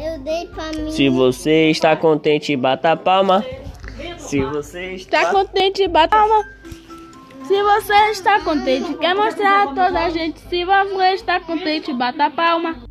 Eu dei pra mim. Se você está contente, bata palma. Se você está tá contente, bata palma. Se você está contente, quer mostrar a toda a gente. Se você está contente, bata palma.